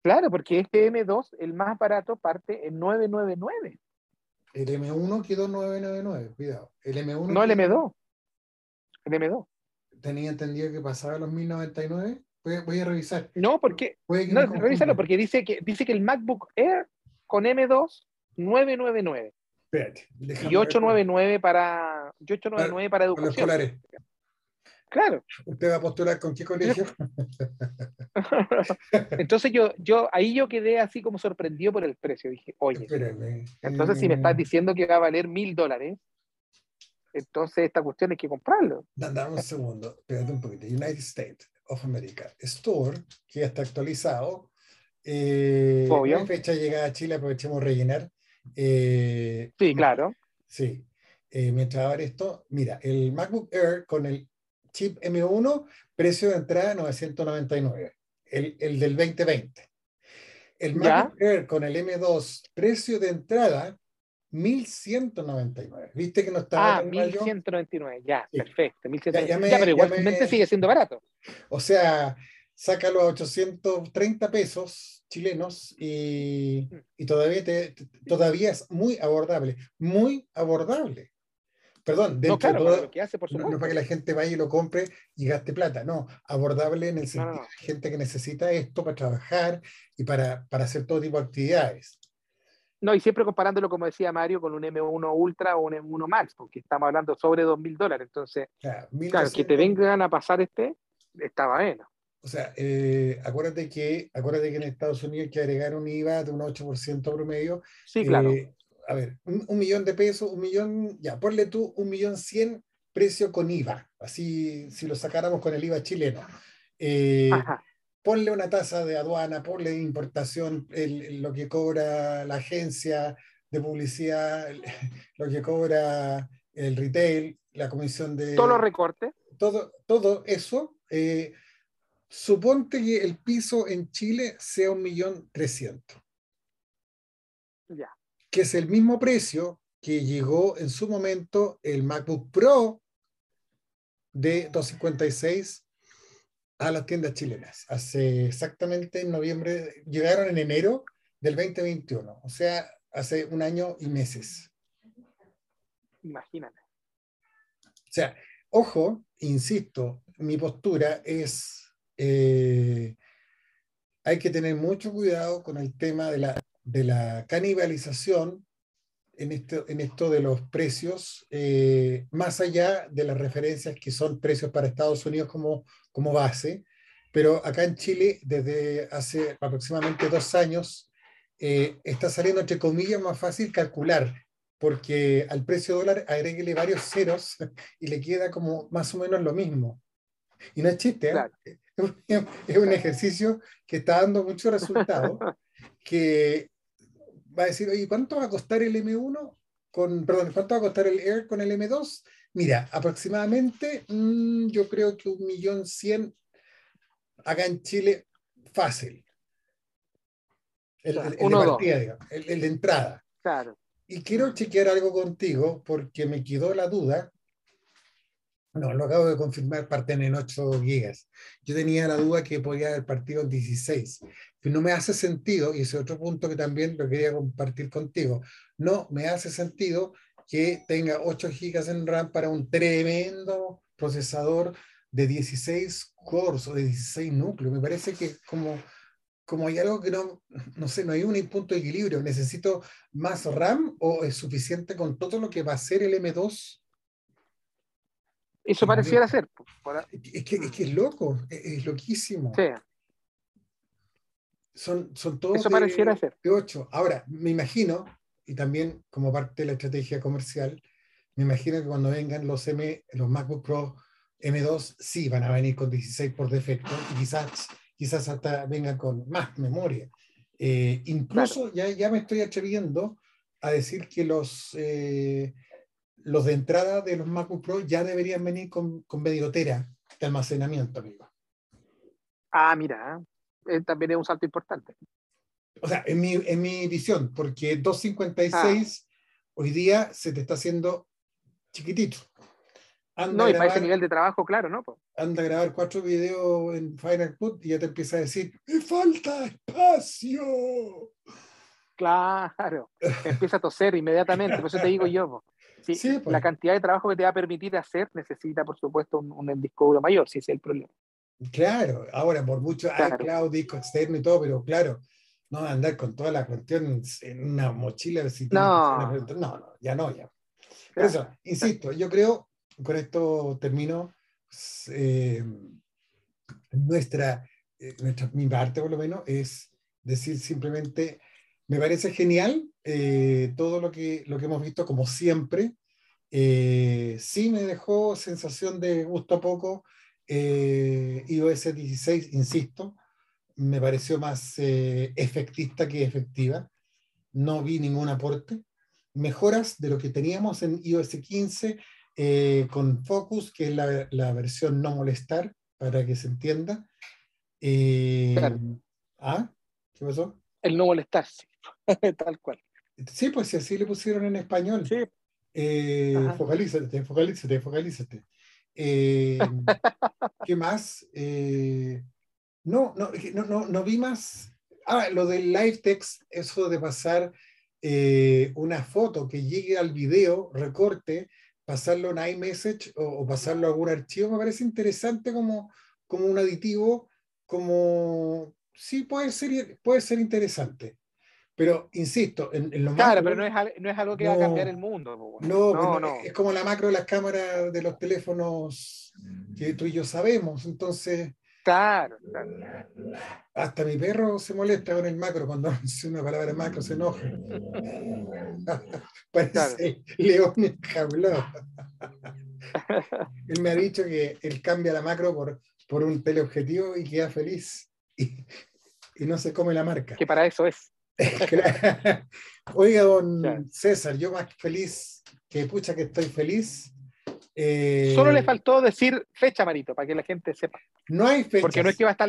Claro, porque este M2, el más barato, parte en 999. El M1 quedó 999, cuidado. El M1 no, el M2. El M2. Tenía entendido que pasaba a los 1099. Voy, a revisar. No, porque. No, revísalo, porque dice que, dice que el MacBook Air con M2, 999. Espérate. Y 899 para, 899 para, educación. Para los Claro. ¿Usted va a postular con qué colegio? entonces yo, yo, ahí yo quedé así como sorprendido por el precio. Dije, oye, entonces si me estás mm. diciendo que va a valer mil dólares, entonces esta cuestión hay que comprarlo. Dame un segundo, espérate un poquito. United States of America Store, que ya está actualizado. Eh, Obvio. fecha llegada a Chile? Aprovechemos rellenar. Eh, sí, claro. Sí. Eh, mientras ahora esto, mira, el MacBook Air con el chip M1, precio de entrada 999, el, el del 2020. El MacBook Air con el M2, precio de entrada 1199. ¿Viste que no estaba Ah, 1199, ya, perfecto. Ya, pero igualmente sigue siendo barato. O sea, sácalo a 830 pesos chilenos y, mm. y todavía, te, todavía es muy abordable, muy abordable. Perdón, no, claro, todo, lo que hace, por no, no, para que la gente vaya y lo compre y gaste plata, no, abordable en el sentido de gente que necesita esto para trabajar y para, para hacer todo tipo de actividades. No, y siempre comparándolo, como decía Mario, con un M1 Ultra o un M1 Max, porque estamos hablando sobre 2.000 dólares. Entonces, claro, que te vengan a pasar este, estaba bueno. O sea, eh, acuérdate, que, acuérdate que en Estados Unidos hay que agregar un IVA de un 8% promedio. Sí, claro. Eh, a ver, un, millón de pesos, un millón, ya, ponle tú un millón cien precio con IVA, así si lo sacáramos con el IVA chileno. Eh, ponle una tasa de aduana, ponle importación, lo que cobra la agencia de publicidad, lo que cobra el retail, la comisión de... Todos los recortes. Todo, todo eso. Eh, suponte que el piso en Chile sea un millón trescientos. Ya que es el mismo precio que llegó en su momento el MacBook Pro de 256 a las tiendas chilenas. Hace exactamente en noviembre, llegaron en enero del 2021, o sea, hace un año y meses. Imagínate. O sea, ojo, insisto, mi postura es, eh, hay que tener mucho cuidado con el tema de la de la canibalización en esto, en esto de los precios, eh, más allá de las referencias que son precios para Estados Unidos como, como base, pero acá en Chile, desde hace aproximadamente dos años, eh, está saliendo, entre comillas, más fácil calcular porque al precio dólar agréguele varios ceros y le queda como más o menos lo mismo. Y no es chiste, ¿eh? es un ejercicio que está dando mucho resultado, que va a decir, oye, ¿cuánto va a costar el M1 con, perdón, cuánto va a costar el Air con el M2? Mira, aproximadamente mm, yo creo que un millón cien acá en Chile fácil. El, el, de el, el, de entrada. Claro. Y quiero chequear algo contigo porque me quedó la duda. No, lo acabo de confirmar, parten en 8 gigas. Yo tenía la duda que podía haber partido en 16, no me hace sentido, y ese otro punto que también lo quería compartir contigo, no me hace sentido que tenga 8 gigas en RAM para un tremendo procesador de 16 cores o de 16 núcleos. Me parece que como como hay algo que no, no sé, no hay un punto de equilibrio. ¿Necesito más RAM o es suficiente con todo lo que va a ser el M2? Eso pareciera ser. Es que, es que es loco, es, loquísimo. Sí. Son, son todos Eso pareciera ser. de 8. Ahora, me imagino, y también como parte de la estrategia comercial, me imagino que cuando vengan los, M, los MacBook Pro M2, sí van a venir con 16 por defecto y quizás quizás hasta vengan con más memoria. Eh, incluso ya, ya me estoy atreviendo a decir que los, eh, los de entrada de los MacBook Pro ya deberían venir con, con de almacenamiento, amigo. Ah, mira, eh, también es un salto importante. O sea, en mi, en mi visión, porque 256 ah. hoy día se te está haciendo chiquitito no, y para ese nivel de trabajo, claro, ¿no? Anda a grabar cuatro videos en Final Cut y ya te empieza a decir, ¡me falta espacio! Claro, empieza a toser inmediatamente, por eso te digo yo. Sí, pues. La cantidad de trabajo que te va a permitir hacer necesita, por supuesto, un, un disco duro mayor, si ese es el problema. Claro, ahora por mucho hay cloud, disco externo y todo, pero claro, no andar con toda la cuestión en una mochila. no. no, no, ya no, ya. Por eso, insisto, yo creo con esto termino. Eh, nuestra, eh, nuestra, mi parte por lo menos es decir simplemente, me parece genial eh, todo lo que, lo que hemos visto como siempre. sí me dejó sensación de gusto a poco iOS 16, insisto, me pareció más efectista que efectiva. No vi ningún aporte. Mejoras de lo que teníamos en iOS 15 eh, con Focus, que es la, la, versión no molestar, para que se entienda. Eh, ¿Ah? ¿Qué pasó? El no molestar, sí. tal cual. Sí, pues si así le pusieron en español. Sí. Eh, focalízate, focalízate, focalízate. Eh, ¿Qué más? no, no, no, no, no vi más. Ah, lo del live text, eso de pasar una foto que llegue al video, recorte, pasarlo en iMessage o, o, pasarlo a algún archivo, me parece interesante como, como un aditivo, como sí puede ser, puede ser interesante. Pero insisto, en, en lo Claro, pero no es, no es, algo que va a cambiar el mundo. No, no, no, es como la macro de las cámaras de los teléfonos que tú y yo sabemos. Entonces, Claro, Hasta mi perro se molesta con el macro cuando dice una palabra macro, se enoja. Parece león enjaulado. él me ha dicho que él cambia la macro por, por un teleobjetivo y queda feliz. Y, y no se come la marca. Que para eso es. Oiga, don César, yo más feliz que pucha que estoy feliz eh, Solo le faltó decir fecha, Marito, para que la gente sepa. No hay fecha. Porque no es que va a estar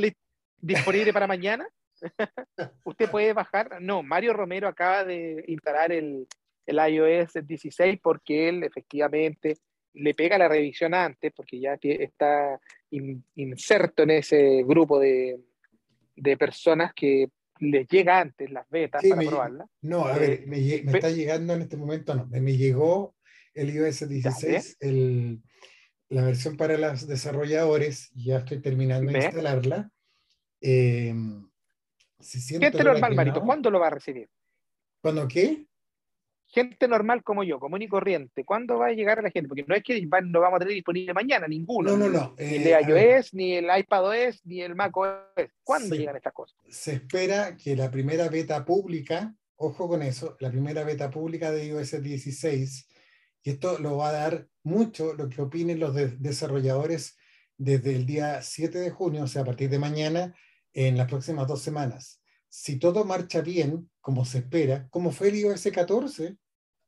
disponible para mañana. Usted puede bajar. No, Mario Romero acaba de instalar el, el iOS 16 porque él efectivamente le pega la revisión antes, porque ya está inserto en ese grupo de, de, personas que les llega antes las betas para probarla. No, a ver, eh, me, me está llegando en este momento, no, me llegó el iOS 16, el, la versión para los desarrolladores, ya estoy terminando de instalarla. Eh, Gente normal, Marito, ¿cuándo lo va a recibir? ¿Cuándo qué? Gente normal como yo, común y corriente, ¿cuándo va a llegar a la gente? Porque no es que lo vamos a tener disponible mañana, ninguno. No, no, no. Ni el eh, iOS, ni el iPadOS, ni el macOS. ¿Cuándo llegan estas cosas? Se espera que la primera beta pública ojo con eso, la primera beta pública de iOS 16, y esto lo va a dar mucho lo que opinen los desarrolladores desde el día 7 de junio, o sea, a partir de mañana, en las próximas dos semanas. Si todo marcha bien, como se espera, como fue el iOS 14,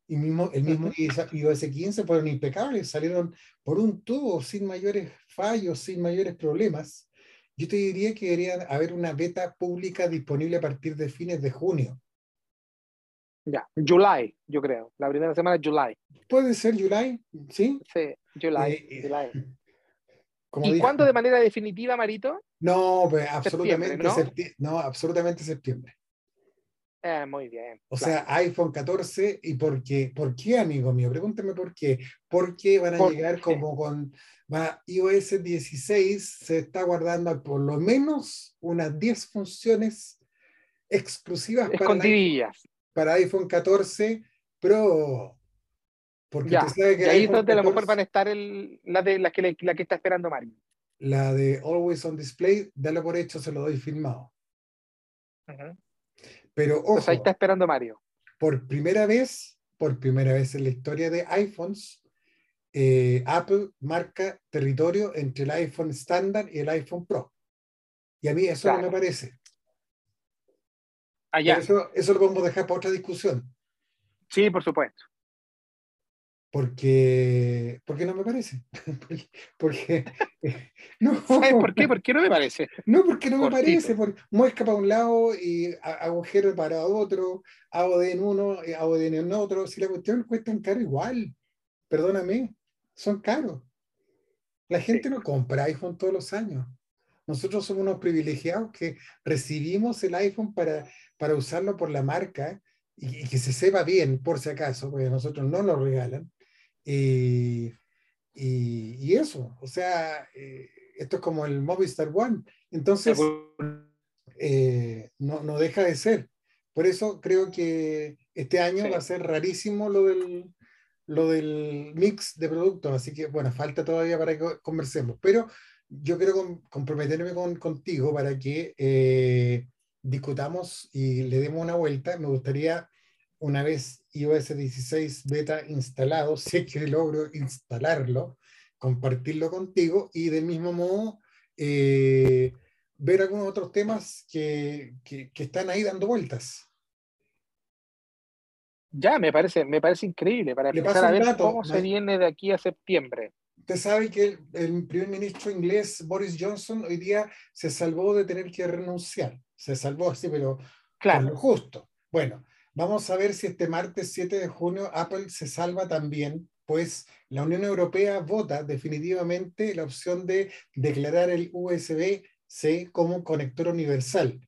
y mismo, el mismo iOS 15 fueron impecables, salieron por un tubo sin mayores fallos, sin mayores problemas. Yo te diría que debería haber una beta pública disponible a partir de fines de junio. Ya, July, yo creo. La primera semana de July. Puede ser July, ¿sí? Sí, July. Eh, July. ¿Y cuándo de manera definitiva, Marito? No, pues absolutamente septiembre, ¿no? absolutamente septiembre. Eh, muy bien. O sea, iPhone 14, ¿y por qué? ¿Por qué, amigo mío? Pregúntame por qué. Porque van a llegar como con va, iOS 16, se está guardando por lo menos unas 10 funciones exclusivas para iPhone, para iPhone 14 Pro. Porque ya, sabe que y ahí es donde a lo mejor van a estar el, la, de, la, que, la que está esperando Mario. La de Always on Display, dalo por hecho, se lo doy filmado. Pero ojo, pues ahí está esperando Mario. Por primera vez, por primera vez en la historia de iPhones, eh, Apple marca territorio entre el iPhone estándar y el iPhone Pro. Y a mí eso no me parece. Allá. Eso, eso lo podemos dejar para otra discusión. Sí, por supuesto porque, porque no me parece. porque, no, ¿Sabes por qué? ¿Por qué no me parece? No, porque no me parece. Porque muesca para un lado y agujero para otro, AOD en uno, y AOD en otro. Si la cuestión cuesta caro igual, perdóname, son caros. La gente no compra iPhone todos los años. Nosotros somos unos privilegiados que recibimos el iPhone para, para usarlo por la marca y, que se sepa bien, por si acaso, porque a nosotros no nos regalan. Y, y, eso, o sea, eh, esto es como el Movistar One. Entonces, eh, no, no, deja de ser. Por eso creo que este año va a ser rarísimo lo del, lo del mix de productos. Así que, bueno, falta todavía para que conversemos. Pero yo quiero comprometerme con, contigo para que eh, discutamos y le demos una vuelta. Me gustaría una vez iOS 16 beta instalado, si es que logro instalarlo, compartirlo contigo y del mismo modo eh, ver algunos otros temas que, que, están ahí dando vueltas. Ya, me parece, me parece increíble para empezar a ver cómo se viene de aquí a septiembre. Usted sabe que el, primer ministro inglés, Boris Johnson, hoy día se salvó de tener que renunciar. Se salvó así, pero claro. lo justo. Bueno, Vamos a ver si este martes 7 de junio Apple se salva también, pues la Unión Europea vota definitivamente la opción de declarar el USB-C como conector universal,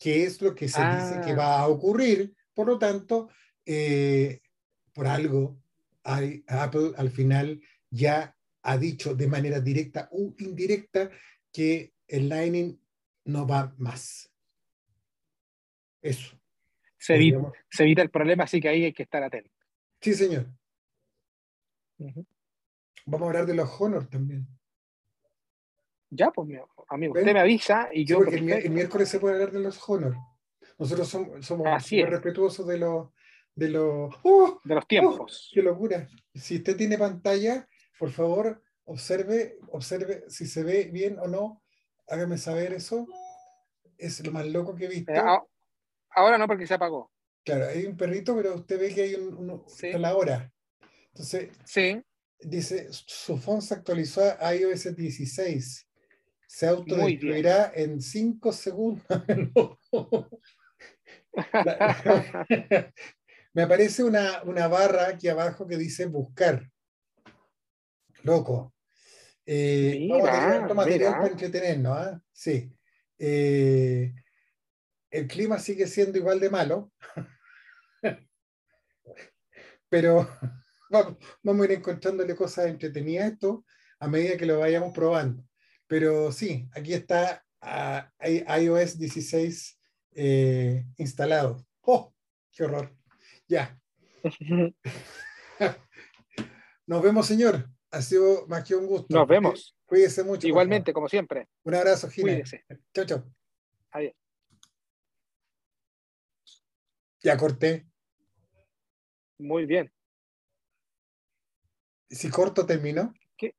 que es lo que se dice que ah. va a ocurrir. Por lo tanto, eh, por algo, Apple al final ya ha dicho de manera directa o indirecta que el Lightning no va más. Eso se evita, el problema, así que ahí hay que estar atento. Sí, señor. Vamos a hablar de los Honor también. Ya, pues, amigo, usted me avisa y yo. porque el, miércoles se puede hablar de los Honor. Nosotros somos, somos muy respetuosos de los. De los, ¡Oh! de los tiempos. ¡Oh! ¡Qué locura! Si usted tiene pantalla, por favor, observe, observe si se ve bien o no. Hágame saber eso. Es lo más loco que he visto. Eh, Ahora no, porque se apagó. Claro, hay un perrito, pero usted ve que hay un, la hora. Entonces, sí. dice, su phone se actualizó a iOS 16. Se autodestruirá en 5 segundos. Me aparece una, una, barra aquí abajo que dice buscar. Loco. Eh, vamos a tener otro material para entretenernos. ¿ah? Sí. Eh, el clima sigue siendo igual de malo, pero vamos, a ir encontrándole cosas entretenidas a esto a medida que lo vayamos probando. Pero sí, aquí está iOS 16 eh, instalado. ¡Oh! ¡Qué horror! Ya. Nos vemos, señor. Ha sido más que un gusto. Nos vemos. Cuídese mucho. Igualmente, como siempre. Un abrazo, Gina. Chao, chao. Adiós. Ya corté. Muy bien. Si corto, termino. ¿Qué?